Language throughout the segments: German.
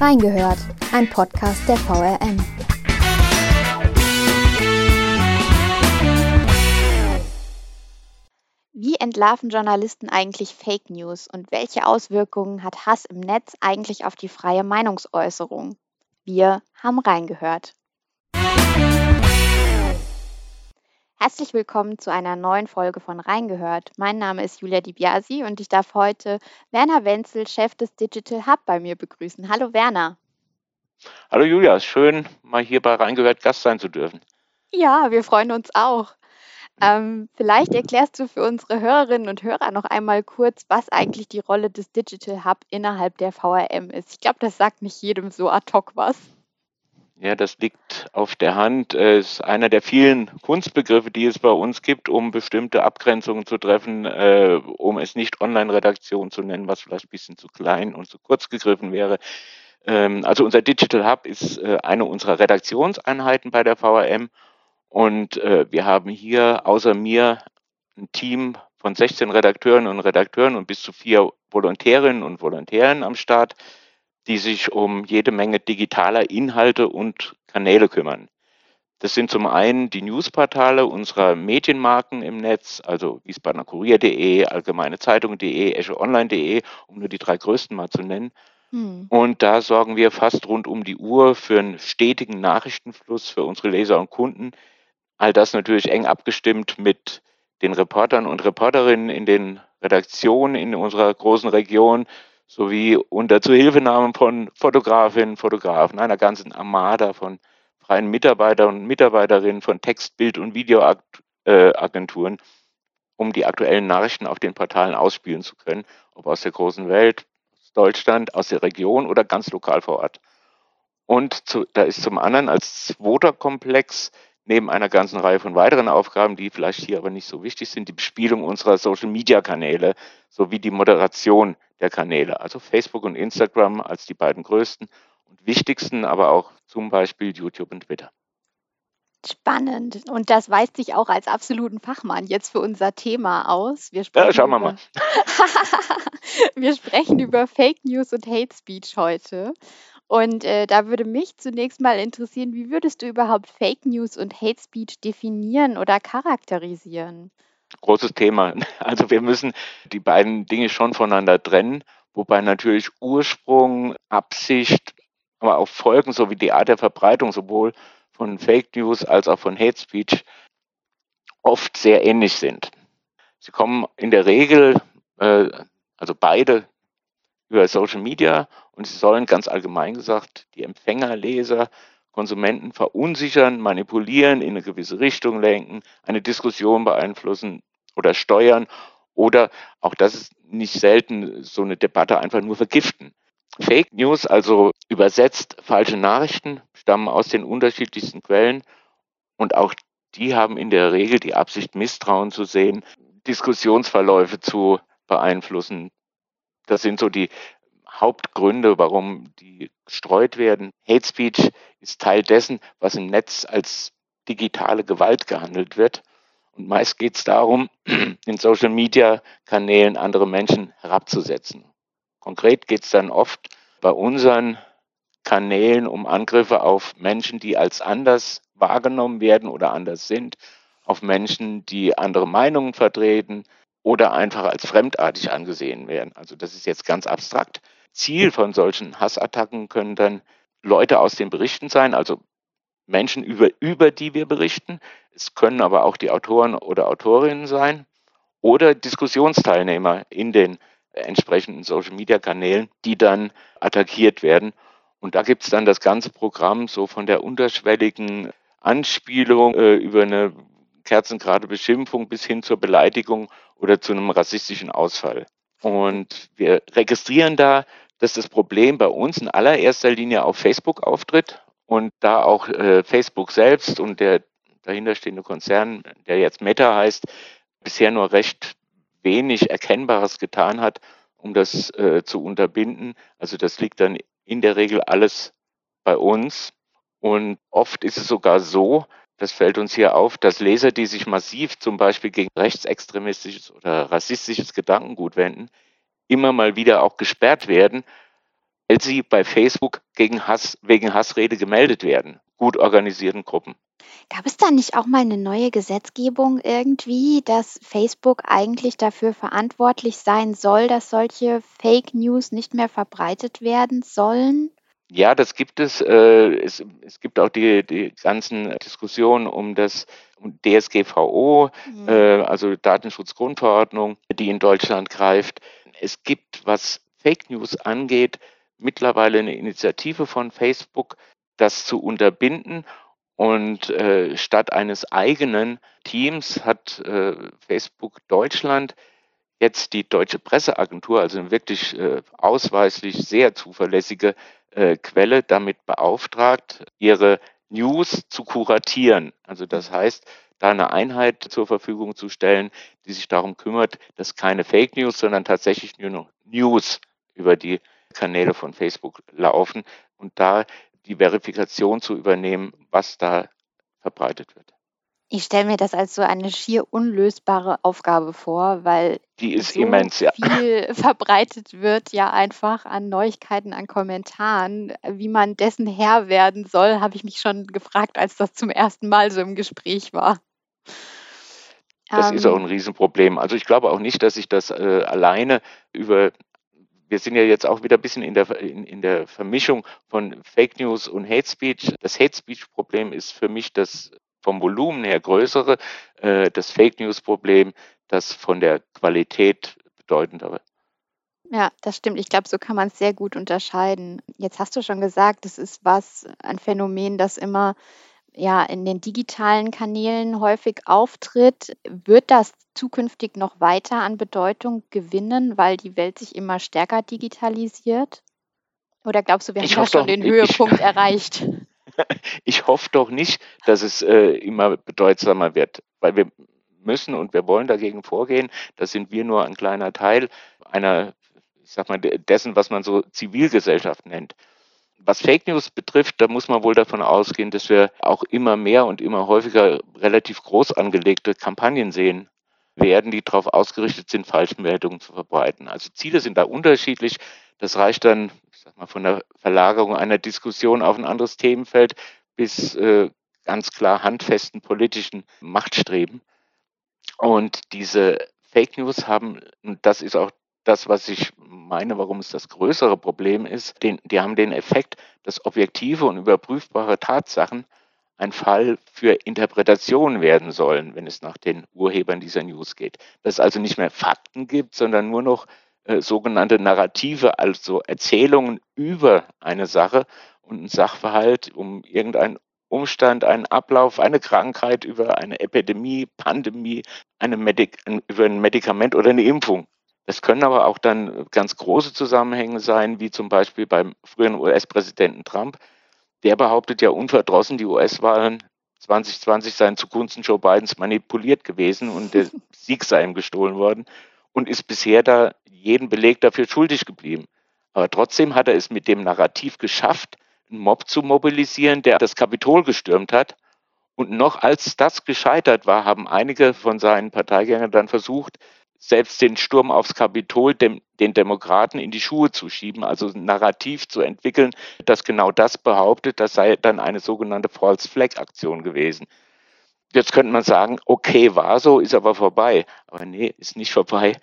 Reingehört, ein Podcast der VRM. Wie entlarven Journalisten eigentlich Fake News und welche Auswirkungen hat Hass im Netz eigentlich auf die freie Meinungsäußerung? Wir haben reingehört. Herzlich willkommen zu einer neuen Folge von Reingehört. Mein Name ist Julia Di Biasi und ich darf heute Werner Wenzel, Chef des Digital Hub, bei mir begrüßen. Hallo Werner. Hallo Julia, schön mal hier bei Reingehört Gast sein zu dürfen. Ja, wir freuen uns auch. Ähm, vielleicht erklärst du für unsere Hörerinnen und Hörer noch einmal kurz, was eigentlich die Rolle des Digital Hub innerhalb der VRM ist. Ich glaube, das sagt nicht jedem so ad hoc was. Ja, das liegt auf der Hand. Es ist einer der vielen Kunstbegriffe, die es bei uns gibt, um bestimmte Abgrenzungen zu treffen, äh, um es nicht Online-Redaktion zu nennen, was vielleicht ein bisschen zu klein und zu kurz gegriffen wäre. Ähm, also unser Digital Hub ist äh, eine unserer Redaktionseinheiten bei der VRM und äh, wir haben hier außer mir ein Team von 16 Redakteuren und Redakteuren und bis zu vier Volontärinnen und Volontären am Start die sich um jede Menge digitaler Inhalte und Kanäle kümmern. Das sind zum einen die Newsportale unserer Medienmarken im Netz, also Wiesbadener Kurier.de, Allgemeine Zeitung.de, Esche Online.de, um nur die drei größten mal zu nennen. Hm. Und da sorgen wir fast rund um die Uhr für einen stetigen Nachrichtenfluss für unsere Leser und Kunden. All das natürlich eng abgestimmt mit den Reportern und Reporterinnen in den Redaktionen in unserer großen Region, sowie unter Zuhilfenahme von Fotografinnen, Fotografen, einer ganzen Armada von freien Mitarbeitern und Mitarbeiterinnen von Text-, Bild- und Videoagenturen, um die aktuellen Nachrichten auf den Portalen ausspielen zu können, ob aus der großen Welt, aus Deutschland, aus der Region oder ganz lokal vor Ort. Und zu, da ist zum anderen als zweiter Komplex neben einer ganzen Reihe von weiteren Aufgaben, die vielleicht hier aber nicht so wichtig sind, die Bespielung unserer Social-Media-Kanäle sowie die Moderation der Kanäle, also Facebook und Instagram als die beiden größten und wichtigsten, aber auch zum Beispiel YouTube und Twitter. Spannend. Und das weist sich auch als absoluten Fachmann jetzt für unser Thema aus. Wir ja, schauen wir mal. wir sprechen über Fake News und Hate Speech heute. Und äh, da würde mich zunächst mal interessieren, wie würdest du überhaupt Fake News und Hate Speech definieren oder charakterisieren? Großes Thema. Also wir müssen die beiden Dinge schon voneinander trennen, wobei natürlich Ursprung, Absicht, aber auch Folgen sowie die Art der Verbreitung sowohl von Fake News als auch von Hate Speech oft sehr ähnlich sind. Sie kommen in der Regel, äh, also beide über Social Media und sie sollen ganz allgemein gesagt die Empfänger, Leser, Konsumenten verunsichern, manipulieren, in eine gewisse Richtung lenken, eine Diskussion beeinflussen oder steuern oder auch das ist nicht selten so eine Debatte einfach nur vergiften. Fake News, also übersetzt falsche Nachrichten, stammen aus den unterschiedlichsten Quellen und auch die haben in der Regel die Absicht, Misstrauen zu sehen, Diskussionsverläufe zu beeinflussen, das sind so die Hauptgründe, warum die gestreut werden. Hate Speech ist Teil dessen, was im Netz als digitale Gewalt gehandelt wird. Und meist geht es darum, in Social-Media-Kanälen andere Menschen herabzusetzen. Konkret geht es dann oft bei unseren Kanälen um Angriffe auf Menschen, die als anders wahrgenommen werden oder anders sind, auf Menschen, die andere Meinungen vertreten, oder einfach als fremdartig angesehen werden. Also das ist jetzt ganz abstrakt. Ziel von solchen Hassattacken können dann Leute aus den Berichten sein, also Menschen, über, über die wir berichten. Es können aber auch die Autoren oder Autorinnen sein oder Diskussionsteilnehmer in den entsprechenden Social-Media-Kanälen, die dann attackiert werden. Und da gibt es dann das ganze Programm so von der unterschwelligen Anspielung äh, über eine kerzengerade Beschimpfung bis hin zur Beleidigung oder zu einem rassistischen Ausfall. Und wir registrieren da, dass das Problem bei uns in allererster Linie auf Facebook auftritt und da auch äh, Facebook selbst und der dahinterstehende Konzern, der jetzt Meta heißt, bisher nur recht wenig Erkennbares getan hat, um das äh, zu unterbinden. Also das liegt dann in der Regel alles bei uns. Und oft ist es sogar so, das fällt uns hier auf, dass Leser, die sich massiv zum Beispiel gegen rechtsextremistisches oder rassistisches Gedankengut wenden, immer mal wieder auch gesperrt werden, weil sie bei Facebook gegen Hass, wegen Hassrede gemeldet werden. Gut organisierten Gruppen. Gab es da nicht auch mal eine neue Gesetzgebung irgendwie, dass Facebook eigentlich dafür verantwortlich sein soll, dass solche Fake News nicht mehr verbreitet werden sollen? Ja, das gibt es. Äh, es, es gibt auch die, die ganzen Diskussionen um das um DSGVO, mhm. äh, also Datenschutzgrundverordnung, die in Deutschland greift. Es gibt, was Fake News angeht, mittlerweile eine Initiative von Facebook, das zu unterbinden. Und äh, statt eines eigenen Teams hat äh, Facebook Deutschland jetzt die Deutsche Presseagentur, also eine wirklich äh, ausweislich sehr zuverlässige äh, Quelle damit beauftragt, ihre News zu kuratieren. Also das heißt, da eine Einheit zur Verfügung zu stellen, die sich darum kümmert, dass keine Fake News, sondern tatsächlich nur noch News über die Kanäle von Facebook laufen und da die Verifikation zu übernehmen, was da verbreitet wird. Ich stelle mir das als so eine schier unlösbare Aufgabe vor, weil die ist so immens, ja. viel verbreitet wird, ja einfach an Neuigkeiten, an Kommentaren. Wie man dessen Herr werden soll, habe ich mich schon gefragt, als das zum ersten Mal so im Gespräch war. Das ähm, ist auch ein Riesenproblem. Also ich glaube auch nicht, dass sich das äh, alleine über wir sind ja jetzt auch wieder ein bisschen in der, in, in, der Vermischung von Fake News und Hate Speech. Das Hate Speech Problem ist für mich das vom Volumen her größere, äh, das Fake News-Problem, das von der Qualität bedeutendere. Ja, das stimmt. Ich glaube, so kann man es sehr gut unterscheiden. Jetzt hast du schon gesagt, das ist was, ein Phänomen, das immer ja in den digitalen Kanälen häufig auftritt. Wird das zukünftig noch weiter an Bedeutung gewinnen, weil die Welt sich immer stärker digitalisiert? Oder glaubst du, wir haben ja schon den Höhepunkt ich, erreicht? ich hoffe doch nicht, dass es äh, immer bedeutsamer wird, weil wir müssen und wir wollen dagegen vorgehen. Da sind wir nur ein kleiner Teil einer, ich sag mal, dessen, was man so Zivilgesellschaft nennt. Was Fake News betrifft, da muss man wohl davon ausgehen, dass wir auch immer mehr und immer häufiger relativ groß angelegte Kampagnen sehen werden, die darauf ausgerichtet sind, Falschmeldungen zu verbreiten. Also Ziele sind da unterschiedlich. Das reicht dann, sag mal, von der Verlagerung einer Diskussion auf ein anderes Themenfeld bis äh, ganz klar handfesten politischen Machtstreben. Und diese Fake News haben, und das ist auch das, was ich meine, warum es das größere Problem ist, den, die haben den Effekt, dass objektive und überprüfbare Tatsachen ein Fall für Interpretation werden sollen, wenn es nach den Urhebern dieser News geht. Dass es also nicht mehr Fakten gibt, sondern nur noch äh, sogenannte Narrative, also Erzählungen über eine Sache und einen Sachverhalt, um irgendeinen Umstand, einen Ablauf, eine Krankheit, über eine Epidemie, Pandemie, eine Medik über ein Medikament oder eine Impfung. Das können aber auch dann ganz große Zusammenhänge sein, wie zum Beispiel beim früheren US-Präsidenten Trump. Der behauptet ja unverdrossen, die US-Wahlen 2020 seien zugunsten Joe Bidens manipuliert gewesen und der Sieg sei ihm gestohlen worden und ist bisher da jeden Beleg dafür schuldig geblieben. Aber trotzdem hat er es mit dem Narrativ geschafft, einen Mob zu mobilisieren, der das Kapitol gestürmt hat. Und noch als das gescheitert war, haben einige von seinen Parteigängern dann versucht, selbst den Sturm aufs Kapitol dem, den Demokraten in die Schuhe zu schieben, also ein Narrativ zu entwickeln, das genau das behauptet, das sei dann eine sogenannte False Flag Aktion gewesen. Jetzt könnte man sagen, okay, war so, ist aber vorbei. Aber nee, ist nicht vorbei.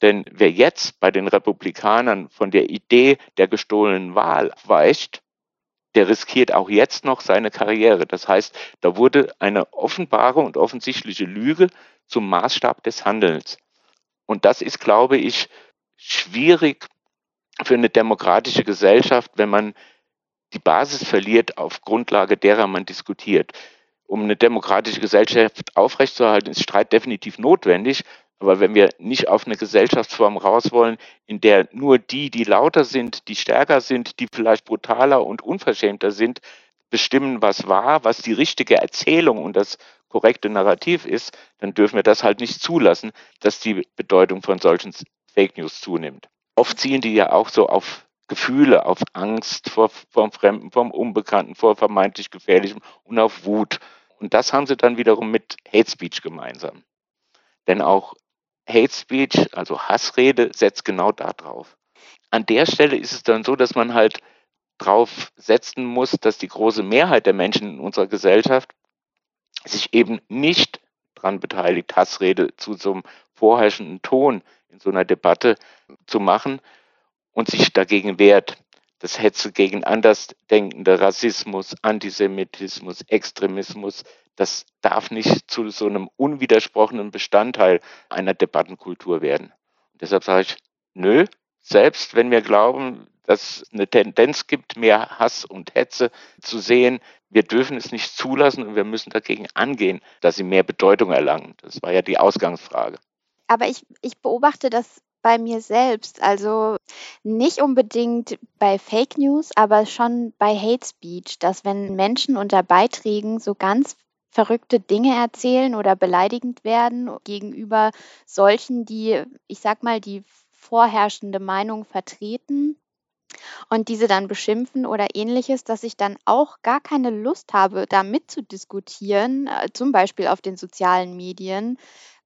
Denn wer jetzt bei den Republikanern von der Idee der gestohlenen Wahl weicht, der riskiert auch jetzt noch seine Karriere. Das heißt, da wurde eine offenbare und offensichtliche Lüge zum Maßstab des Handelns. Und das ist, glaube ich, schwierig für eine demokratische Gesellschaft, wenn man die Basis verliert, auf Grundlage derer man diskutiert um eine demokratische Gesellschaft aufrechtzuerhalten, ist Streit definitiv notwendig. Aber wenn wir nicht auf eine Gesellschaftsform raus wollen, in der nur die, die lauter sind, die stärker sind, die vielleicht brutaler und unverschämter sind, bestimmen, was war, was die richtige Erzählung und das korrekte Narrativ ist, dann dürfen wir das halt nicht zulassen, dass die Bedeutung von solchen Fake News zunimmt. Oft zielen die ja auch so auf Gefühle, auf Angst vor, vom Fremden, vom Unbekannten, vor vermeintlich Gefährlichem und auf Wut. Und das haben sie dann wiederum mit Hate Speech gemeinsam. Denn auch Hate Speech, also Hassrede, setzt genau da drauf. an der Stelle ist es dann so, dass man halt drauf setzen muss, dass die große Mehrheit der Menschen in unserer Gesellschaft sich eben nicht daran beteiligt, Hassrede zu so einem vorherrschenden Ton in so einer Debatte zu machen und sich dagegen wehrt. Das Hetze gegen Andersdenkende, Rassismus, Antisemitismus, Extremismus, das darf nicht zu so einem unwidersprochenen Bestandteil einer Debattenkultur werden. Und deshalb sage ich, nö, selbst wenn wir glauben, dass es eine Tendenz gibt, mehr Hass und Hetze zu sehen, wir dürfen es nicht zulassen und wir müssen dagegen angehen, dass sie mehr Bedeutung erlangen. Das war ja die Ausgangsfrage. Aber ich, ich beobachte das bei mir selbst. Also nicht unbedingt bei Fake News, aber schon bei Hate Speech, dass wenn Menschen unter Beiträgen so ganz verrückte Dinge erzählen oder beleidigend werden gegenüber solchen, die, ich sag mal, die vorherrschende Meinung vertreten und diese dann beschimpfen oder ähnliches, dass ich dann auch gar keine Lust habe, da mitzudiskutieren, äh, zum Beispiel auf den sozialen Medien,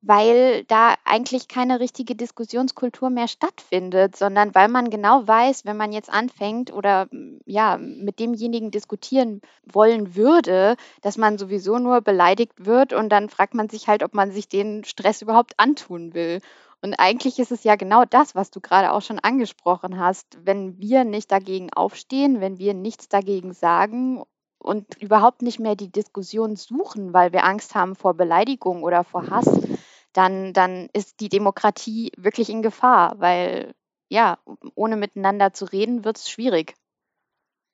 weil da eigentlich keine richtige Diskussionskultur mehr stattfindet, sondern weil man genau weiß, wenn man jetzt anfängt oder ja, mit demjenigen diskutieren wollen würde, dass man sowieso nur beleidigt wird und dann fragt man sich halt, ob man sich den Stress überhaupt antun will. Und eigentlich ist es ja genau das, was du gerade auch schon angesprochen hast. Wenn wir nicht dagegen aufstehen, wenn wir nichts dagegen sagen und überhaupt nicht mehr die Diskussion suchen, weil wir Angst haben vor Beleidigung oder vor Hass, dann, dann ist die Demokratie wirklich in Gefahr, weil ja, ohne miteinander zu reden, wird es schwierig.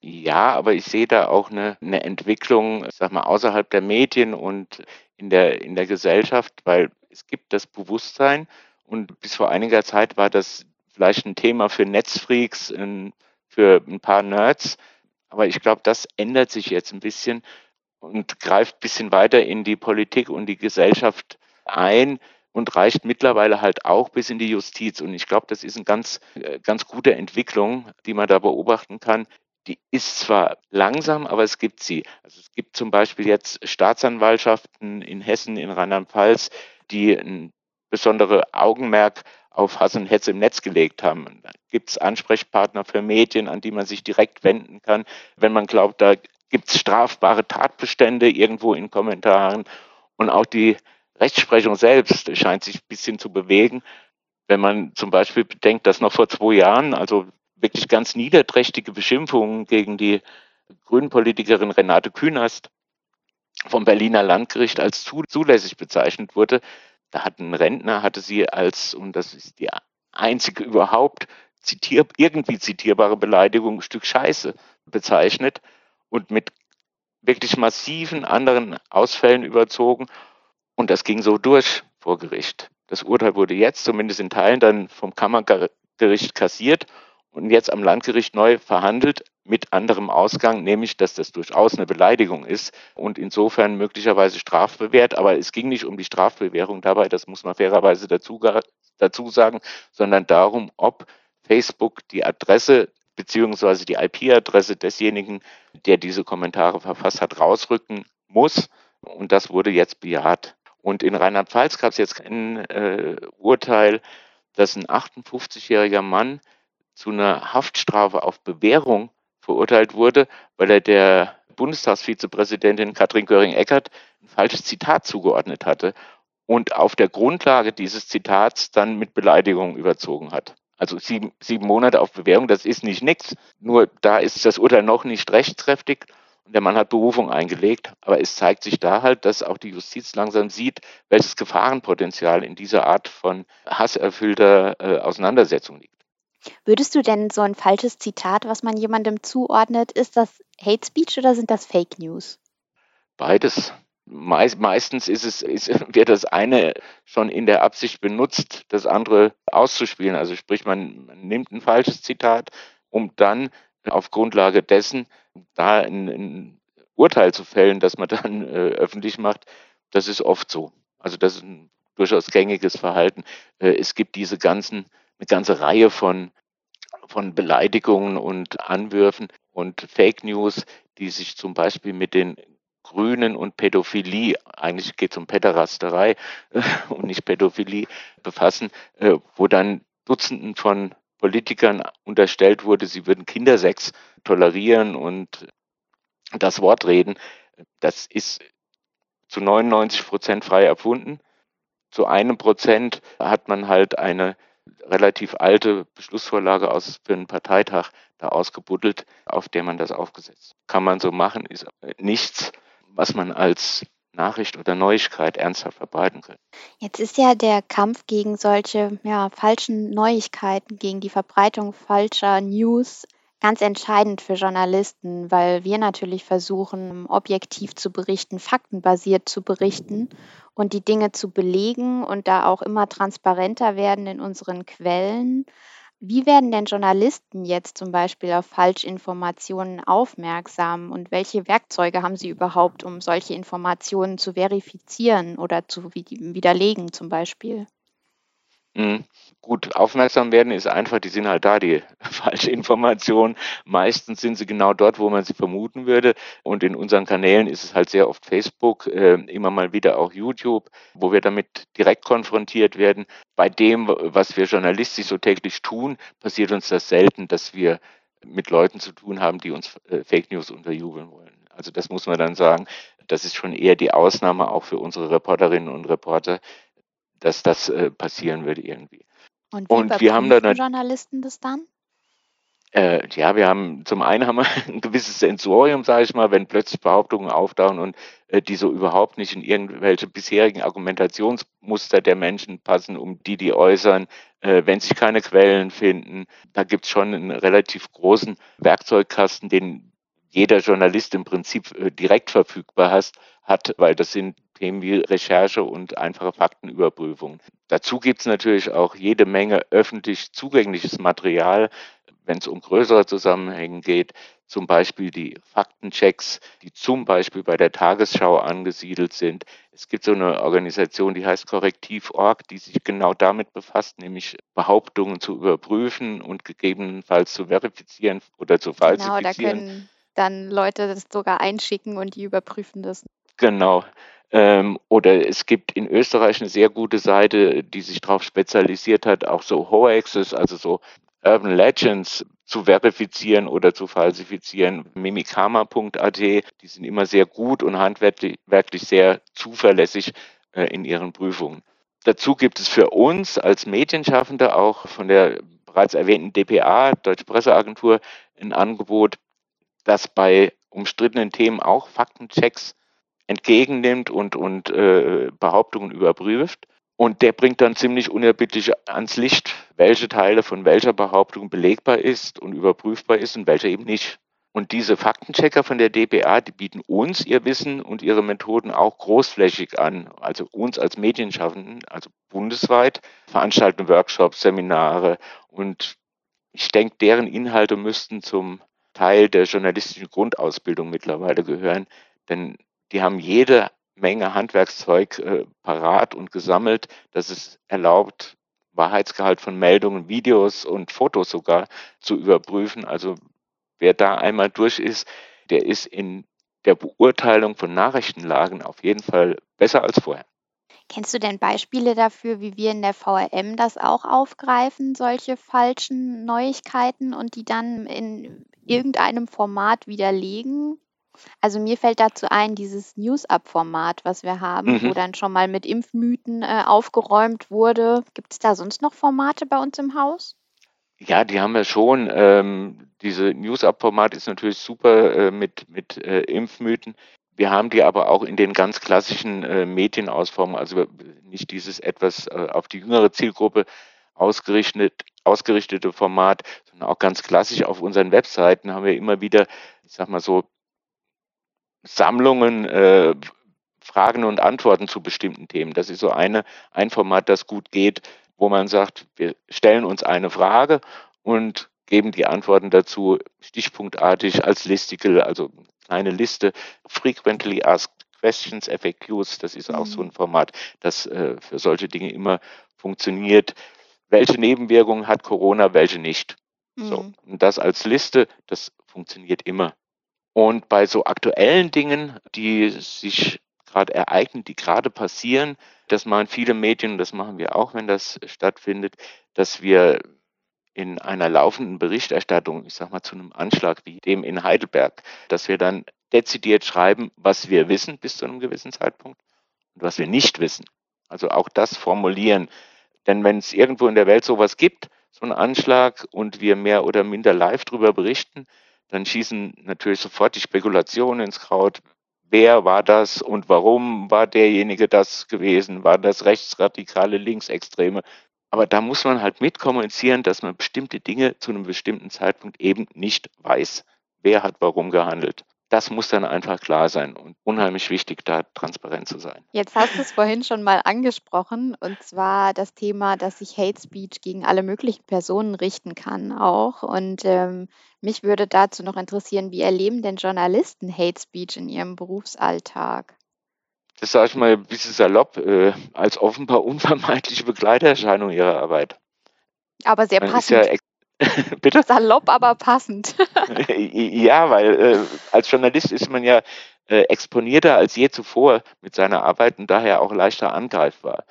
Ja, aber ich sehe da auch eine, eine Entwicklung, sag mal, außerhalb der Medien und in der, in der Gesellschaft, weil es gibt das Bewusstsein und bis vor einiger Zeit war das vielleicht ein Thema für Netzfreaks, für ein paar Nerds. Aber ich glaube, das ändert sich jetzt ein bisschen und greift ein bisschen weiter in die Politik und die Gesellschaft ein und reicht mittlerweile halt auch bis in die Justiz. Und ich glaube, das ist eine ganz, äh, ganz gute Entwicklung, die man da beobachten kann. Die ist zwar langsam, aber es gibt sie. Also es gibt zum Beispiel jetzt Staatsanwaltschaften in Hessen, in Rheinland-Pfalz, die ein besondere Augenmerk auf Hass und Hetze im Netz gelegt haben. Da gibt es Ansprechpartner für Medien, an die man sich direkt wenden kann, wenn man glaubt, da gibt es strafbare Tatbestände irgendwo in Kommentaren. Und auch die Rechtsprechung selbst scheint sich ein bisschen zu bewegen. Wenn man zum Beispiel bedenkt, dass noch vor zwei Jahren, also wirklich ganz niederträchtige Beschimpfungen gegen die Grünen-Politikerin Renate Künast vom Berliner Landgericht als zulässig bezeichnet wurde, da hat ein Rentner, hatte sie als, und das ist die einzige überhaupt, zitier, irgendwie zitierbare Beleidigung, ein Stück Scheiße bezeichnet und mit wirklich massiven anderen Ausfällen überzogen. Und das ging so durch vor Gericht. Das Urteil wurde jetzt zumindest in Teilen dann vom Kammergericht kassiert und jetzt am Landgericht neu verhandelt mit anderem Ausgang, nämlich dass das durchaus eine Beleidigung ist und insofern möglicherweise strafbewehrt. Aber es ging nicht um die Strafbewährung dabei, das muss man fairerweise dazu, dazu sagen, sondern darum, ob Facebook die Adresse beziehungsweise die IP-Adresse desjenigen, der diese Kommentare verfasst hat, rausrücken muss. Und das wurde jetzt bejaht. Und in Rheinland-Pfalz gab es jetzt ein äh, Urteil, dass ein 58-jähriger Mann zu einer Haftstrafe auf Bewährung verurteilt wurde, weil er der Bundestagsvizepräsidentin Katrin Göring-Eckardt ein falsches Zitat zugeordnet hatte und auf der Grundlage dieses Zitats dann mit Beleidigung überzogen hat. Also sieben, sieben Monate auf Bewährung, das ist nicht nichts. Nur da ist das Urteil noch nicht rechtskräftig und der Mann hat Berufung eingelegt. Aber es zeigt sich da halt, dass auch die Justiz langsam sieht, welches Gefahrenpotenzial in dieser Art von hasserfüllter äh, Auseinandersetzung liegt. Würdest du denn so ein falsches Zitat, was man jemandem zuordnet, ist das Hate Speech oder sind das Fake News? Beides. Meist, meistens ist es, ist, wird das eine schon in der Absicht benutzt, das andere auszuspielen. Also sprich, man, man nimmt ein falsches Zitat, um dann auf Grundlage dessen da ein, ein Urteil zu fällen, das man dann äh, öffentlich macht. Das ist oft so. Also das ist ein durchaus gängiges Verhalten. Äh, es gibt diese ganzen eine ganze Reihe von, von Beleidigungen und Anwürfen und Fake News, die sich zum Beispiel mit den Grünen und Pädophilie, eigentlich geht es um Päderasterei äh, und nicht Pädophilie, befassen, äh, wo dann Dutzenden von Politikern unterstellt wurde, sie würden Kindersex tolerieren und das Wort reden. Das ist zu 99 Prozent frei erfunden. Zu einem Prozent hat man halt eine relativ alte Beschlussvorlage aus für einen Parteitag da ausgebuddelt, auf der man das aufgesetzt. Kann man so machen, ist nichts, was man als Nachricht oder Neuigkeit ernsthaft verbreiten können. Jetzt ist ja der Kampf gegen solche ja, falschen Neuigkeiten, gegen die Verbreitung falscher News ganz entscheidend für Journalisten, weil wir natürlich versuchen, objektiv zu berichten, faktenbasiert zu berichten und die Dinge zu belegen und da auch immer transparenter werden in unseren Quellen. Wie werden denn Journalisten jetzt zum Beispiel auf Falschinformationen aufmerksam und welche Werkzeuge haben sie überhaupt, um solche Informationen zu verifizieren oder zu widerlegen zum Beispiel? Mhm. Gut, aufmerksam werden ist einfach, die sind halt da, die falsche Information. Meistens sind sie genau dort, wo man sie vermuten würde. Und in unseren Kanälen ist es halt sehr oft Facebook, äh, immer mal wieder auch YouTube, wo wir damit direkt konfrontiert werden. Bei dem, was wir journalistisch so täglich tun, passiert uns das selten, dass wir mit Leuten zu tun haben, die uns äh, Fake News unterjubeln wollen. Also das muss man dann sagen, das ist schon eher die Ausnahme auch für unsere Reporterinnen und Reporter, dass das äh, passieren würde irgendwie. Und wie und wir haben da Journalisten das dann? Äh, ja, wir haben zum einen haben wir ein gewisses Sensorium, sage ich mal, wenn plötzlich Behauptungen auftauchen und äh, die so überhaupt nicht in irgendwelche bisherigen Argumentationsmuster der Menschen passen, um die die äußern, äh, wenn sich keine Quellen finden. Da gibt's schon einen relativ großen Werkzeugkasten, den jeder Journalist im Prinzip äh, direkt verfügbar hat, hat, weil das sind Themen wie Recherche und einfache Faktenüberprüfung. Dazu gibt es natürlich auch jede Menge öffentlich zugängliches Material, wenn es um größere Zusammenhänge geht, zum Beispiel die Faktenchecks, die zum Beispiel bei der Tagesschau angesiedelt sind. Es gibt so eine Organisation, die heißt Korrektiv.org, die sich genau damit befasst, nämlich Behauptungen zu überprüfen und gegebenenfalls zu verifizieren oder zu falsifizieren. Genau, da können dann Leute das sogar einschicken und die überprüfen das. Genau. Ähm, oder es gibt in Österreich eine sehr gute Seite, die sich darauf spezialisiert hat, auch so Hoaxes, also so Urban Legends zu verifizieren oder zu falsifizieren. Mimikama.at, die sind immer sehr gut und handwerklich sehr zuverlässig äh, in ihren Prüfungen. Dazu gibt es für uns als Medienschaffende auch von der bereits erwähnten DPA, Deutsche Presseagentur, ein Angebot, das bei umstrittenen Themen auch Faktenchecks entgegennimmt und, und äh, Behauptungen überprüft. Und der bringt dann ziemlich unerbittlich ans Licht, welche Teile von welcher Behauptung belegbar ist und überprüfbar ist und welche eben nicht. Und diese Faktenchecker von der DPA, die bieten uns ihr Wissen und ihre Methoden auch großflächig an, also uns als Medienschaffenden, also bundesweit, veranstalten Workshops, Seminare und ich denke, deren Inhalte müssten zum Teil der journalistischen Grundausbildung mittlerweile gehören, denn die haben jede Menge Handwerkszeug äh, parat und gesammelt, das es erlaubt, Wahrheitsgehalt von Meldungen, Videos und Fotos sogar zu überprüfen. Also wer da einmal durch ist, der ist in der Beurteilung von Nachrichtenlagen auf jeden Fall besser als vorher. Kennst du denn Beispiele dafür, wie wir in der VRM das auch aufgreifen, solche falschen Neuigkeiten und die dann in irgendeinem Format widerlegen? Also mir fällt dazu ein, dieses News-Up-Format, was wir haben, wo mhm. dann schon mal mit Impfmythen äh, aufgeräumt wurde. Gibt es da sonst noch Formate bei uns im Haus? Ja, die haben wir schon. Ähm, diese News-Up-Format ist natürlich super äh, mit, mit äh, Impfmythen. Wir haben die aber auch in den ganz klassischen äh, Medienausformen, also nicht dieses etwas äh, auf die jüngere Zielgruppe ausgerichtet, ausgerichtete Format, sondern auch ganz klassisch auf unseren Webseiten haben wir immer wieder, ich sag mal so, Sammlungen, äh, Fragen und Antworten zu bestimmten Themen. Das ist so eine, ein Format, das gut geht, wo man sagt, wir stellen uns eine Frage und geben die Antworten dazu stichpunktartig als Listicle, also kleine Liste, frequently asked questions, FAQs, das ist auch so mhm. ein Format, das äh, für solche Dinge immer funktioniert. Welche Nebenwirkungen hat Corona, welche nicht? Mhm. So, und das als Liste, das funktioniert immer. Und bei so aktuellen Dingen, die sich gerade ereignen, die gerade passieren, das machen viele Medien, das machen wir auch, wenn das stattfindet, dass wir in einer laufenden Berichterstattung, ich sag mal zu einem Anschlag wie dem in Heidelberg, dass wir dann dezidiert schreiben, was wir wissen bis zu einem gewissen Zeitpunkt und was wir nicht wissen. Also auch das formulieren. Denn wenn es irgendwo in der Welt sowas gibt, so einen Anschlag und wir mehr oder minder live darüber berichten, dann schießen natürlich sofort die Spekulationen ins Kraut. Wer war das und warum war derjenige das gewesen? War das rechtsradikale Linksextreme? Aber da muss man halt mitkommunizieren, dass man bestimmte Dinge zu einem bestimmten Zeitpunkt eben nicht weiß. Wer hat warum gehandelt? Das muss dann einfach klar sein und unheimlich wichtig, da transparent zu sein. Jetzt hast du es vorhin schon mal angesprochen, und zwar das Thema, dass sich Hate Speech gegen alle möglichen Personen richten kann auch. Und ähm, mich würde dazu noch interessieren, wie erleben denn Journalisten Hate Speech in ihrem Berufsalltag? das sage ich mal ein bisschen salopp, äh, als offenbar unvermeidliche Begleiterscheinung ihrer Arbeit. Aber sehr passend. Bitte? Salopp, aber passend. ja, weil äh, als Journalist ist man ja äh, exponierter als je zuvor mit seiner Arbeit und daher auch leichter angreifbar.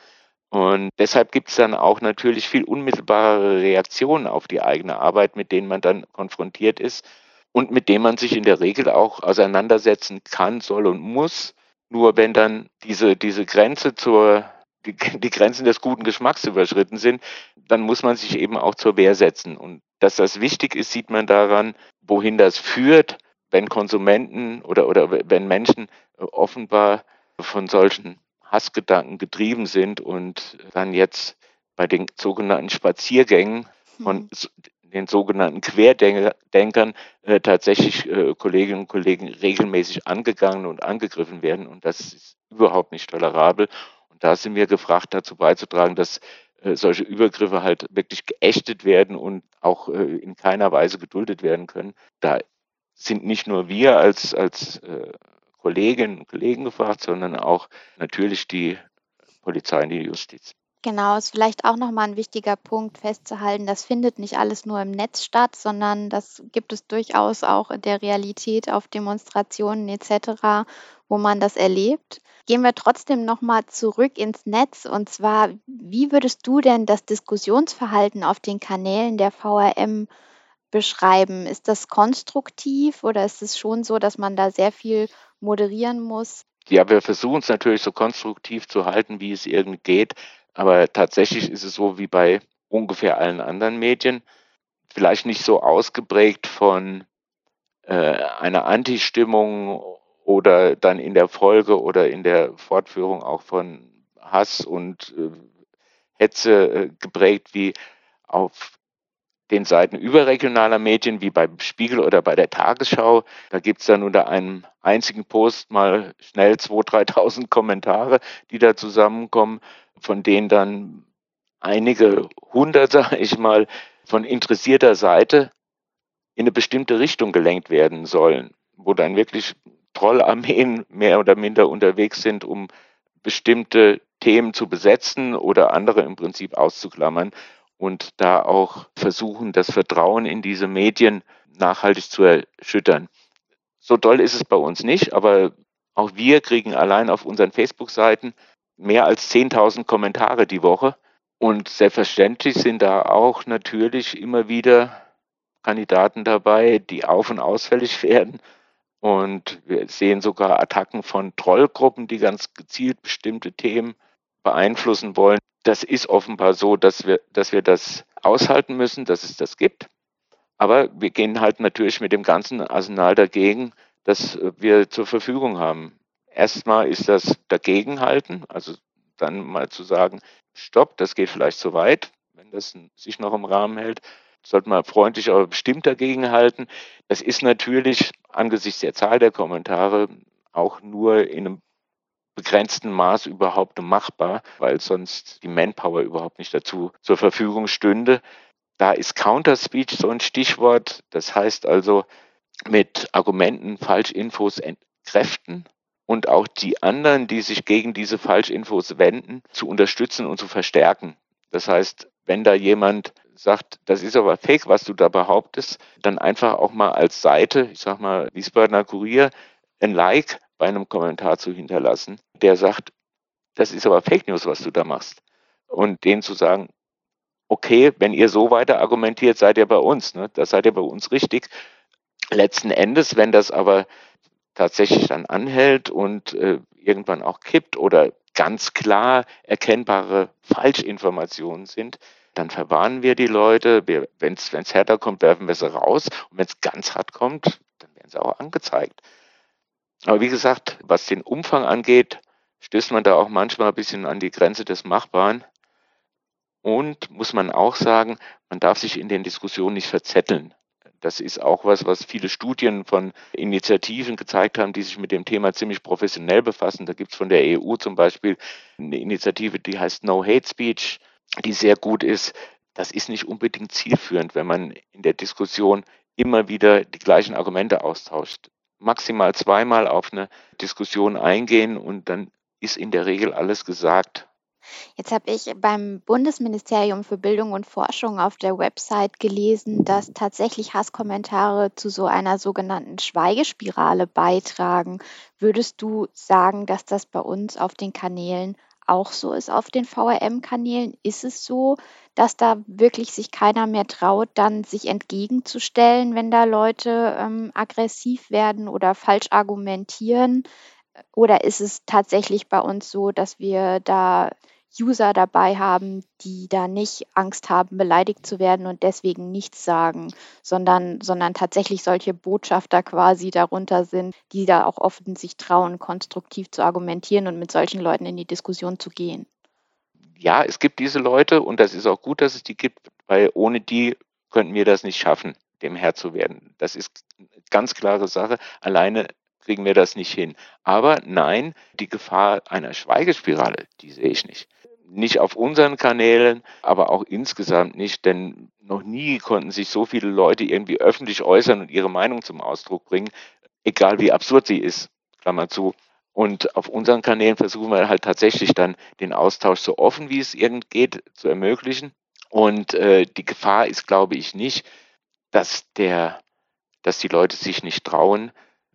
Und deshalb gibt es dann auch natürlich viel unmittelbare Reaktionen auf die eigene Arbeit, mit denen man dann konfrontiert ist und mit denen man sich in der Regel auch auseinandersetzen kann, soll und muss. Nur wenn dann diese, diese Grenze zur, die, Grenzen des guten Geschmacks überschritten sind, dann muss man sich eben auch zur Wehr setzen. Und dass das wichtig ist, sieht man daran, wohin das führt, wenn Konsumenten oder, oder wenn Menschen offenbar von solchen Hassgedanken getrieben sind und dann jetzt bei den sogenannten Spaziergängen von hm den sogenannten Querdenkern äh, tatsächlich äh, Kolleginnen und Kollegen regelmäßig angegangen und angegriffen werden. Und das ist überhaupt nicht tolerabel. Da sind wir gefragt, dazu beizutragen, dass äh, solche Übergriffe halt wirklich geächtet werden und auch äh, in keiner Weise geduldet werden können. Da sind nicht nur wir als, als äh, Kolleginnen und Kollegen gefragt, sondern auch natürlich die Polizei und die Justiz. Genau, ist vielleicht auch nochmal ein wichtiger Punkt festzuhalten, das findet nicht alles nur im Netz statt, sondern das gibt es durchaus auch in der Realität auf Demonstrationen etc., wo man das erlebt. Gehen wir trotzdem nochmal zurück ins Netz und zwar, wie würdest du denn das Diskussionsverhalten auf den Kanälen der VRM beschreiben? Ist das konstruktiv oder ist es schon so, dass man da sehr viel moderieren muss? Ja, wir versuchen es natürlich so konstruktiv zu halten, wie es irgendwie geht. Aber tatsächlich ist es so wie bei ungefähr allen anderen Medien, vielleicht nicht so ausgeprägt von äh, einer Anti-Stimmung oder dann in der Folge oder in der Fortführung auch von Hass und äh, Hetze äh, geprägt wie auf den Seiten überregionaler Medien wie beim Spiegel oder bei der Tagesschau. Da gibt es dann unter einem einzigen Post mal schnell 2.000, 3.000 Kommentare, die da zusammenkommen von denen dann einige hundert, sage ich mal, von interessierter Seite in eine bestimmte Richtung gelenkt werden sollen, wo dann wirklich Trollarmeen mehr oder minder unterwegs sind, um bestimmte Themen zu besetzen oder andere im Prinzip auszuklammern und da auch versuchen, das Vertrauen in diese Medien nachhaltig zu erschüttern. So doll ist es bei uns nicht, aber auch wir kriegen allein auf unseren Facebook-Seiten mehr als 10.000 Kommentare die Woche. Und selbstverständlich sind da auch natürlich immer wieder Kandidaten dabei, die auf- und ausfällig werden. Und wir sehen sogar Attacken von Trollgruppen, die ganz gezielt bestimmte Themen beeinflussen wollen. Das ist offenbar so, dass wir, dass wir das aushalten müssen, dass es das gibt. Aber wir gehen halt natürlich mit dem ganzen Arsenal dagegen, das wir zur Verfügung haben. Erstmal ist das Dagegenhalten, also dann mal zu sagen, stopp, das geht vielleicht zu weit, wenn das sich noch im Rahmen hält, sollte man freundlich aber bestimmt dagegenhalten. Das ist natürlich angesichts der Zahl der Kommentare auch nur in einem begrenzten Maß überhaupt machbar, weil sonst die Manpower überhaupt nicht dazu zur Verfügung stünde. Da ist Counterspeech so ein Stichwort. Das heißt also, mit Argumenten Falschinfos entkräften und auch die anderen, die sich gegen diese Falschinfos wenden, zu unterstützen und zu verstärken. Das heißt, wenn da jemand sagt, das ist aber fake, was du da behauptest, dann einfach auch mal als Seite, ich sag mal, Wiesbadener Kurier, ein Like bei einem Kommentar zu hinterlassen, der sagt, das ist aber Fake News, was du da machst. Und denen zu sagen, okay, wenn ihr so weiter argumentiert, seid ihr bei uns, ne? da seid ihr bei uns richtig. Letzten Endes, wenn das aber tatsächlich dann anhält und äh, irgendwann auch kippt oder ganz klar erkennbare Falschinformationen sind, dann verwarnen wir die Leute. Wenn es härter kommt, werfen wir sie raus. Und wenn es ganz hart kommt, dann werden sie auch angezeigt. Aber wie gesagt, was den Umfang angeht, stößt man da auch manchmal ein bisschen an die Grenze des Machbaren. Und muss man auch sagen, man darf sich in den Diskussionen nicht verzetteln. Das ist auch was, was viele Studien von Initiativen gezeigt haben, die sich mit dem Thema ziemlich professionell befassen. Da gibt es von der EU zum Beispiel eine Initiative, die heißt No Hate Speech, die sehr gut ist. Das ist nicht unbedingt zielführend, wenn man in der Diskussion immer wieder die gleichen Argumente austauscht. Maximal zweimal auf eine Diskussion eingehen und dann ist in der Regel alles gesagt. Jetzt habe ich beim Bundesministerium für Bildung und Forschung auf der Website gelesen, dass tatsächlich Hasskommentare zu so einer sogenannten Schweigespirale beitragen. Würdest du sagen, dass das bei uns auf den Kanälen auch so ist, auf den VRM-Kanälen? Ist es so, dass da wirklich sich keiner mehr traut, dann sich entgegenzustellen, wenn da Leute ähm, aggressiv werden oder falsch argumentieren? Oder ist es tatsächlich bei uns so, dass wir da User dabei haben, die da nicht Angst haben, beleidigt zu werden und deswegen nichts sagen, sondern, sondern tatsächlich solche Botschafter quasi darunter sind, die da auch offen sich trauen, konstruktiv zu argumentieren und mit solchen Leuten in die Diskussion zu gehen. Ja, es gibt diese Leute und das ist auch gut, dass es die gibt, weil ohne die könnten wir das nicht schaffen, dem Herr zu werden. Das ist eine ganz klare Sache. Alleine kriegen wir das nicht hin. Aber nein, die Gefahr einer Schweigespirale, die sehe ich nicht. Nicht auf unseren Kanälen, aber auch insgesamt nicht, denn noch nie konnten sich so viele Leute irgendwie öffentlich äußern und ihre Meinung zum Ausdruck bringen, egal wie absurd sie ist, Klammer zu. Und auf unseren Kanälen versuchen wir halt tatsächlich dann den Austausch so offen wie es irgend geht zu ermöglichen. Und äh, die Gefahr ist, glaube ich, nicht, dass der, dass die Leute sich nicht trauen,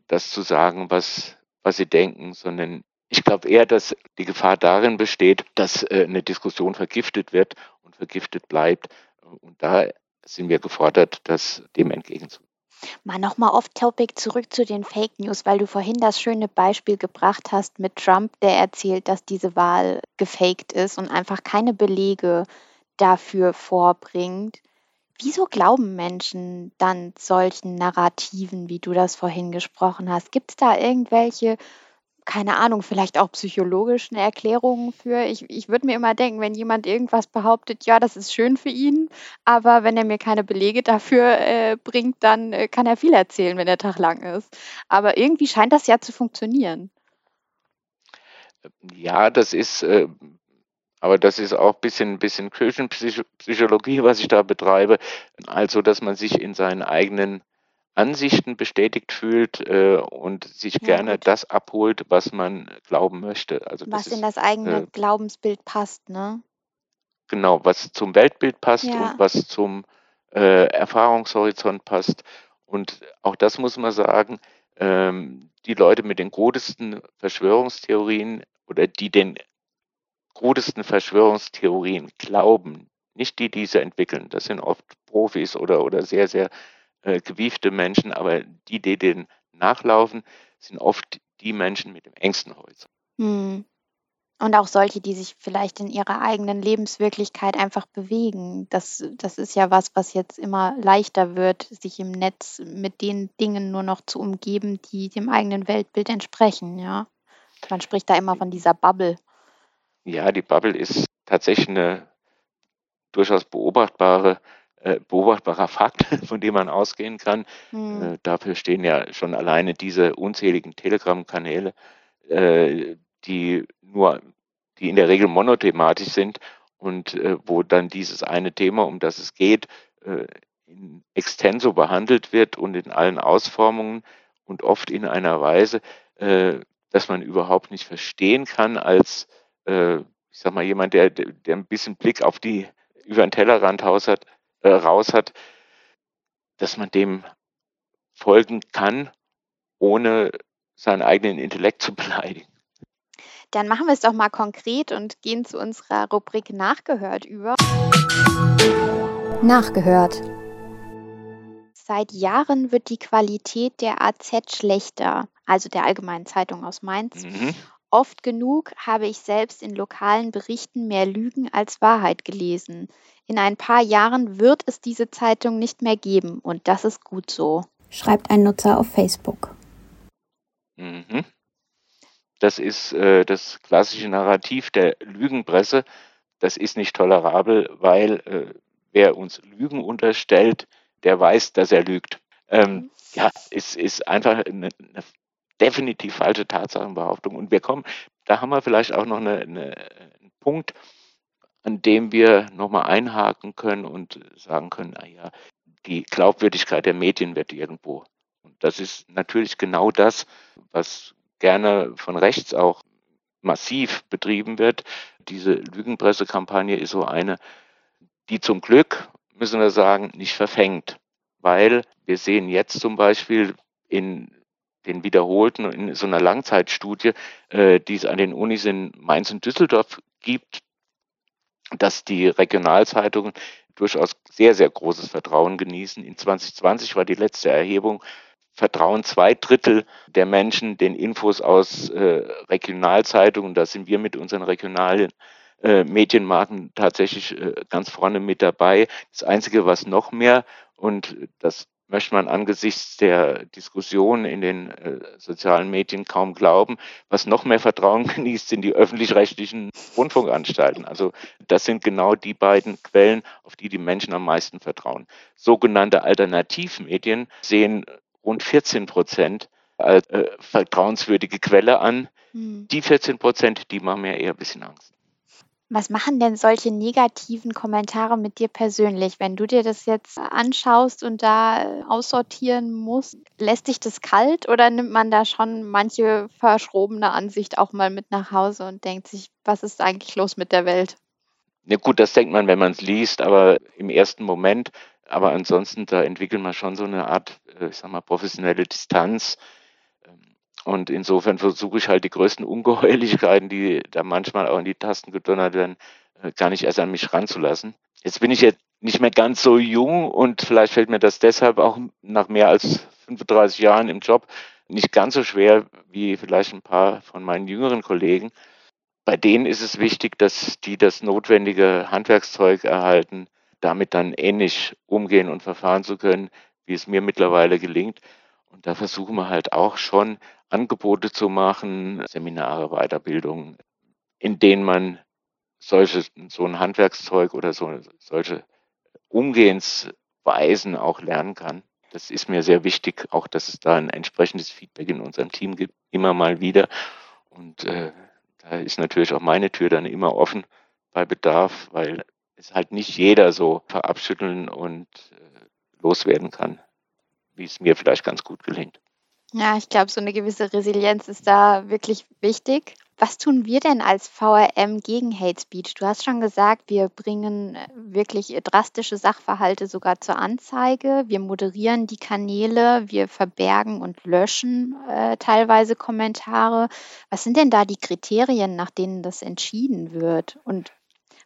das zu sagen, was, was sie denken, sondern ich glaube eher, dass die Gefahr darin besteht, dass äh, eine Diskussion vergiftet wird und vergiftet bleibt. Und da sind wir gefordert, das dem entgegenzugehen. Mal nochmal off-topic zurück zu den Fake News, weil du vorhin das schöne Beispiel gebracht hast mit Trump, der erzählt, dass diese Wahl gefaked ist und einfach keine Belege dafür vorbringt. Wieso glauben Menschen dann solchen Narrativen, wie du das vorhin gesprochen hast? Gibt es da irgendwelche, keine Ahnung, vielleicht auch psychologischen Erklärungen für? Ich, ich würde mir immer denken, wenn jemand irgendwas behauptet, ja, das ist schön für ihn, aber wenn er mir keine Belege dafür äh, bringt, dann äh, kann er viel erzählen, wenn der Tag lang ist. Aber irgendwie scheint das ja zu funktionieren. Ja, das ist äh, aber das ist auch ein bisschen, bisschen Kirchenpsychologie, was ich da betreibe. Also, dass man sich in seinen eigenen Ansichten bestätigt fühlt äh, und sich ja, gerne gut. das abholt, was man glauben möchte. Also was in das eigene äh, Glaubensbild passt, ne? Genau, was zum Weltbild passt ja. und was zum äh, Erfahrungshorizont passt. Und auch das muss man sagen, ähm, die Leute mit den krudesten Verschwörungstheorien oder die den krudesten Verschwörungstheorien glauben, nicht die, die sie entwickeln, das sind oft Profis oder, oder sehr, sehr äh, gewiefte Menschen, aber die, die denen nachlaufen, sind oft die Menschen mit dem engsten Horizont. Hm. Und auch solche, die sich vielleicht in ihrer eigenen Lebenswirklichkeit einfach bewegen. Das, das ist ja was, was jetzt immer leichter wird, sich im Netz mit den Dingen nur noch zu umgeben, die dem eigenen Weltbild entsprechen, ja. Man spricht da immer von dieser Bubble. Ja, die Bubble ist tatsächlich eine durchaus beobachtbare, äh, beobachtbarer Fakt, von dem man ausgehen kann. Mhm. Äh, dafür stehen ja schon alleine diese unzähligen Telegram-Kanäle, äh, die nur, die in der Regel monothematisch sind und äh, wo dann dieses eine Thema, um das es geht, äh, in extenso behandelt wird und in allen Ausformungen und oft in einer Weise, äh, dass man überhaupt nicht verstehen kann als äh, ich sag mal, jemand, der, der ein bisschen Blick auf die, über den Tellerrand raus hat, äh, raus hat, dass man dem folgen kann, ohne seinen eigenen Intellekt zu beleidigen. Dann machen wir es doch mal konkret und gehen zu unserer Rubrik Nachgehört über. Nachgehört. Seit Jahren wird die Qualität der AZ schlechter, also der Allgemeinen Zeitung aus Mainz. Mhm. Oft genug habe ich selbst in lokalen Berichten mehr Lügen als Wahrheit gelesen. In ein paar Jahren wird es diese Zeitung nicht mehr geben und das ist gut so. Schreibt ein Nutzer auf Facebook. Mhm. Das ist äh, das klassische Narrativ der Lügenpresse. Das ist nicht tolerabel, weil äh, wer uns Lügen unterstellt, der weiß, dass er lügt. Ähm, ja, es ist einfach eine, eine definitiv falsche Tatsachenbehauptung. Und wir kommen, da haben wir vielleicht auch noch eine, eine, einen Punkt, an dem wir nochmal einhaken können und sagen können, naja, die Glaubwürdigkeit der Medien wird irgendwo. Und das ist natürlich genau das, was gerne von rechts auch massiv betrieben wird. Diese Lügenpressekampagne ist so eine, die zum Glück, müssen wir sagen, nicht verfängt. Weil wir sehen jetzt zum Beispiel in den wiederholten in so einer Langzeitstudie, äh, die es an den Unis in Mainz und Düsseldorf gibt, dass die Regionalzeitungen durchaus sehr, sehr großes Vertrauen genießen. In 2020 war die letzte Erhebung, vertrauen zwei Drittel der Menschen den Infos aus äh, Regionalzeitungen. Da sind wir mit unseren regionalen äh, Medienmarken tatsächlich äh, ganz vorne mit dabei. Das Einzige, was noch mehr, und das möchte man angesichts der Diskussion in den äh, sozialen Medien kaum glauben. Was noch mehr Vertrauen genießt, sind die öffentlich-rechtlichen Rundfunkanstalten. Also das sind genau die beiden Quellen, auf die die Menschen am meisten vertrauen. Sogenannte Alternativmedien sehen rund 14 Prozent als äh, vertrauenswürdige Quelle an. Hm. Die 14 Prozent, die machen mir eher ein bisschen Angst. Was machen denn solche negativen Kommentare mit dir persönlich? Wenn du dir das jetzt anschaust und da äh, aussortieren musst, lässt dich das kalt oder nimmt man da schon manche verschrobene Ansicht auch mal mit nach Hause und denkt sich, was ist eigentlich los mit der Welt? Ja gut, das denkt man, wenn man es liest, aber im ersten Moment. Aber ansonsten, da entwickelt man schon so eine Art, äh, ich sag mal, professionelle Distanz und insofern versuche ich halt die größten Ungeheuerlichkeiten, die da manchmal auch in die Tasten gedonnert werden, äh, gar nicht erst an mich ranzulassen. Jetzt bin ich jetzt nicht mehr ganz so jung und vielleicht fällt mir das deshalb auch nach mehr als 35 Jahren im Job nicht ganz so schwer wie vielleicht ein paar von meinen jüngeren Kollegen. Bei denen ist es wichtig, dass die das notwendige Handwerkszeug erhalten, damit dann ähnlich umgehen und verfahren zu können, wie es mir mittlerweile gelingt. Da versuchen wir halt auch schon Angebote zu machen, Seminare, Weiterbildungen, in denen man solche, so ein Handwerkszeug oder so, solche Umgehensweisen auch lernen kann. Das ist mir sehr wichtig, auch dass es da ein entsprechendes Feedback in unserem Team gibt, immer mal wieder. Und äh, da ist natürlich auch meine Tür dann immer offen bei Bedarf, weil es halt nicht jeder so verabschütteln und äh, loswerden kann, wie es mir vielleicht ganz gut gelingt. Ja, ich glaube, so eine gewisse Resilienz ist da wirklich wichtig. Was tun wir denn als VRM gegen Hate Speech? Du hast schon gesagt, wir bringen äh, wirklich drastische Sachverhalte sogar zur Anzeige. Wir moderieren die Kanäle, wir verbergen und löschen äh, teilweise Kommentare. Was sind denn da die Kriterien, nach denen das entschieden wird? Und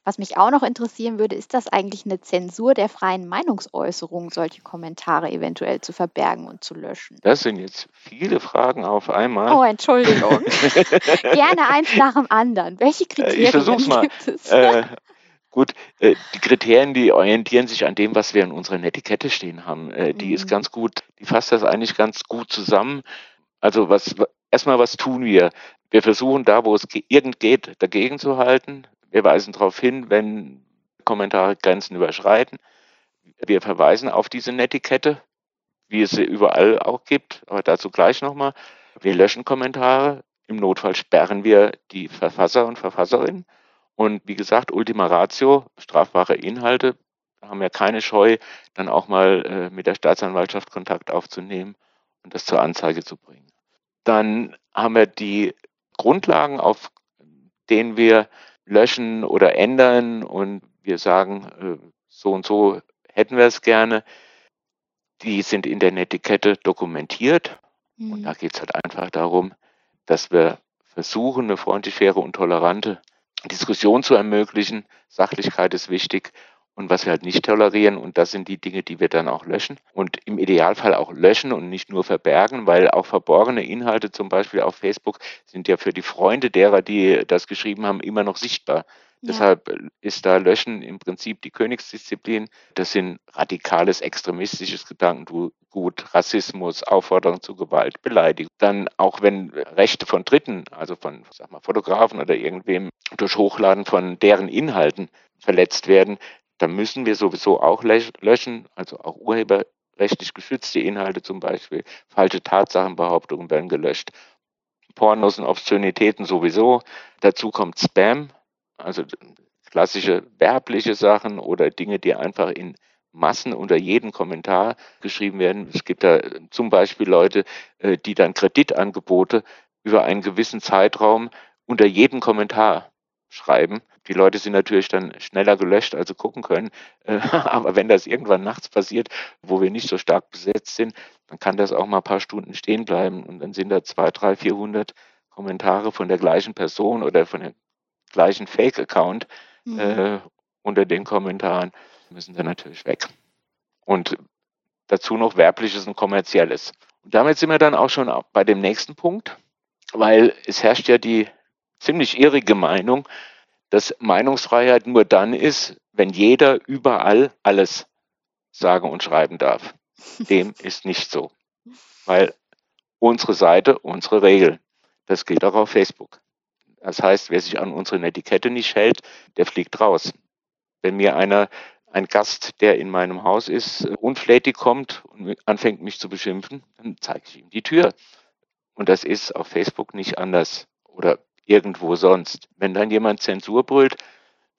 was mich auch noch interessieren würde, ist das eigentlich eine Zensur der freien Meinungsäußerung, solche Kommentare eventuell zu verbergen und zu löschen? Das sind jetzt viele Fragen auf einmal. Oh, Entschuldigung. Gerne eins nach dem anderen. Welche Kriterien ich versuch's mal. gibt es? Äh, Gut, äh, die Kriterien, die orientieren sich an dem, was wir in unserer Netiquette stehen haben. Äh, die mhm. ist ganz gut, die fasst das eigentlich ganz gut zusammen. Also was erstmal, was tun wir? Wir versuchen da, wo es irgend geht, dagegen zu halten. Wir weisen darauf hin, wenn Kommentare Grenzen überschreiten. Wir verweisen auf diese Netiquette, wie es sie überall auch gibt, aber dazu gleich nochmal. Wir löschen Kommentare. Im Notfall sperren wir die Verfasser und Verfasserinnen. Und wie gesagt, Ultima Ratio, strafbare Inhalte, haben wir keine Scheu, dann auch mal äh, mit der Staatsanwaltschaft Kontakt aufzunehmen und das zur Anzeige zu bringen. Dann haben wir die Grundlagen, auf denen wir löschen oder ändern und wir sagen, äh, so und so hätten wir es gerne. Die sind in der Netiquette dokumentiert. Mhm. Und da geht es halt einfach darum, dass wir versuchen, eine freundlich, faire und tolerante Diskussion zu ermöglichen. Sachlichkeit ist wichtig. Und was wir halt nicht tolerieren, und das sind die Dinge, die wir dann auch löschen. Und im Idealfall auch löschen und nicht nur verbergen, weil auch verborgene Inhalte, zum Beispiel auf Facebook, sind ja für die Freunde derer, die das geschrieben haben, immer noch sichtbar. Ja. Deshalb ist da Löschen im Prinzip die Königsdisziplin. Das sind radikales, extremistisches Gedankengut, Rassismus, Aufforderung zu Gewalt, Beleidigung. Dann auch wenn Rechte von Dritten, also von sag mal, Fotografen oder irgendwem durch Hochladen von deren Inhalten verletzt werden, dann müssen wir sowieso auch löschen, also auch urheberrechtlich geschützte Inhalte zum Beispiel. Falsche Tatsachenbehauptungen werden gelöscht. Pornos und Obszönitäten sowieso. Dazu kommt Spam, also klassische werbliche Sachen oder Dinge, die einfach in Massen unter jedem Kommentar geschrieben werden. Es gibt da zum Beispiel Leute, äh, die dann Kreditangebote über einen gewissen Zeitraum unter jedem Kommentar schreiben. Die Leute sind natürlich dann schneller gelöscht, als sie gucken können. Äh, aber wenn das irgendwann nachts passiert, wo wir nicht so stark besetzt sind, dann kann das auch mal ein paar Stunden stehen bleiben. Und dann sind da zwei, drei, vierhundert Kommentare von der gleichen Person oder von der gleichen Fake-Account mhm. äh, unter den Kommentaren, müssen dann natürlich weg. Und dazu noch werbliches und kommerzielles. Und damit sind wir dann auch schon bei dem nächsten Punkt, weil es herrscht ja die ziemlich irrige Meinung, dass Meinungsfreiheit nur dann ist, wenn jeder überall alles sagen und schreiben darf. Dem ist nicht so. Weil unsere Seite, unsere Regeln, das gilt auch auf Facebook. Das heißt, wer sich an unsere Etikette nicht hält, der fliegt raus. Wenn mir einer, ein Gast, der in meinem Haus ist, unflätig kommt und anfängt mich zu beschimpfen, dann zeige ich ihm die Tür. Und das ist auf Facebook nicht anders oder irgendwo sonst. Wenn dann jemand Zensur brüllt,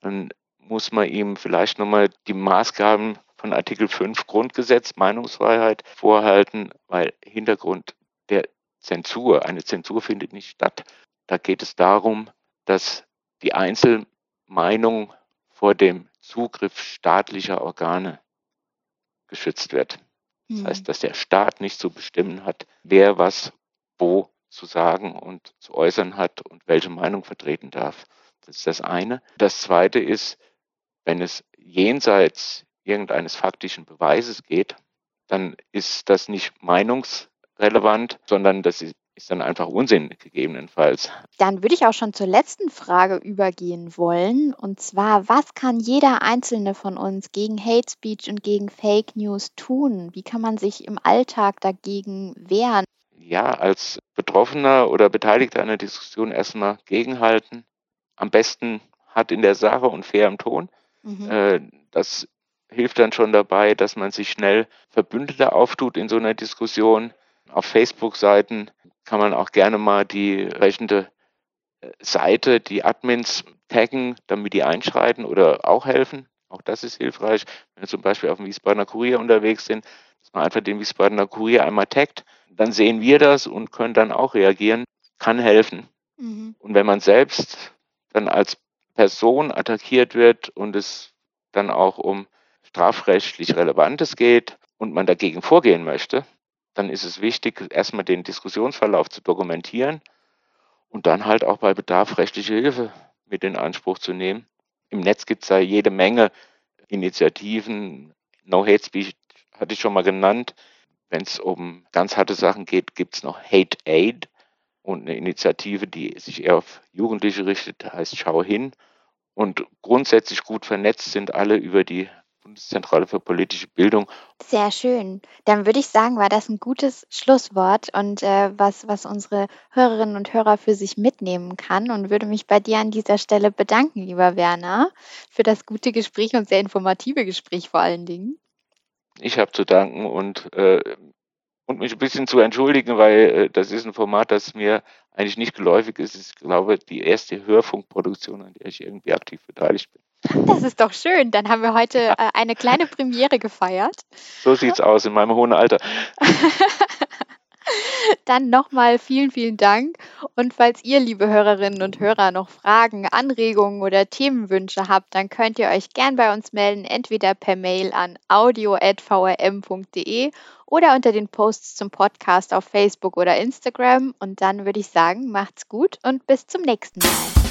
dann muss man ihm vielleicht nochmal die Maßgaben von Artikel 5 Grundgesetz, Meinungsfreiheit vorhalten, weil Hintergrund der Zensur, eine Zensur findet nicht statt. Da geht es darum, dass die Einzelmeinung vor dem Zugriff staatlicher Organe geschützt wird. Das mhm. heißt, dass der Staat nicht zu bestimmen hat, wer was wo zu sagen und zu äußern hat und welche Meinung vertreten darf. Das ist das eine. Das zweite ist, wenn es jenseits irgendeines faktischen Beweises geht, dann ist das nicht meinungsrelevant, sondern das ist dann einfach Unsinn gegebenenfalls. Dann würde ich auch schon zur letzten Frage übergehen wollen. Und zwar, was kann jeder einzelne von uns gegen Hate Speech und gegen Fake News tun? Wie kann man sich im Alltag dagegen wehren? Ja, als Betroffener oder Beteiligter einer Diskussion erstmal gegenhalten. Am besten hat in der Sache und fair im Ton. Mhm. Äh, das hilft dann schon dabei, dass man sich schnell Verbündete auftut in so einer Diskussion. Auf Facebook-Seiten kann man auch gerne mal die entsprechende äh, Seite, die Admins taggen, damit die einschreiten oder auch helfen. Auch das ist hilfreich. Wenn wir zum Beispiel auf dem Wiesbadener Kurier unterwegs sind, dass man einfach den Wiesbadener Kurier einmal taggt, dann sehen wir das und können dann auch reagieren, kann helfen. Mhm. Und wenn man selbst dann als Person attackiert wird und es dann auch um strafrechtlich Relevantes geht und man dagegen vorgehen möchte, dann ist es wichtig, erstmal den Diskussionsverlauf zu dokumentieren und dann halt auch bei Bedarf rechtliche Hilfe mit in Anspruch zu nehmen. Im Netz gibt es da jede Menge Initiativen. No Hate Speech hatte ich schon mal genannt. Wenn es um ganz harte Sachen geht, gibt es noch Hate Aid und eine Initiative, die sich eher auf Jugendliche richtet, heißt Schau hin. Und grundsätzlich gut vernetzt sind alle über die Bundeszentrale für politische Bildung. Sehr schön. Dann würde ich sagen, war das ein gutes Schlusswort und äh, was, was unsere Hörerinnen und Hörer für sich mitnehmen kann und würde mich bei dir an dieser Stelle bedanken, lieber Werner, für das gute Gespräch und sehr informative Gespräch vor allen Dingen. Ich habe zu danken und, äh, und mich ein bisschen zu entschuldigen, weil äh, das ist ein Format, das mir eigentlich nicht geläufig ist. Ich glaube, die erste Hörfunkproduktion, an der ich irgendwie aktiv beteiligt bin. Das ist doch schön. Dann haben wir heute äh, eine kleine Premiere gefeiert. So sieht's aus in meinem hohen Alter. dann nochmal vielen, vielen Dank. Und falls ihr, liebe Hörerinnen und Hörer, noch Fragen, Anregungen oder Themenwünsche habt, dann könnt ihr euch gern bei uns melden, entweder per Mail an audio.vrm.de oder unter den Posts zum Podcast auf Facebook oder Instagram. Und dann würde ich sagen, macht's gut und bis zum nächsten Mal.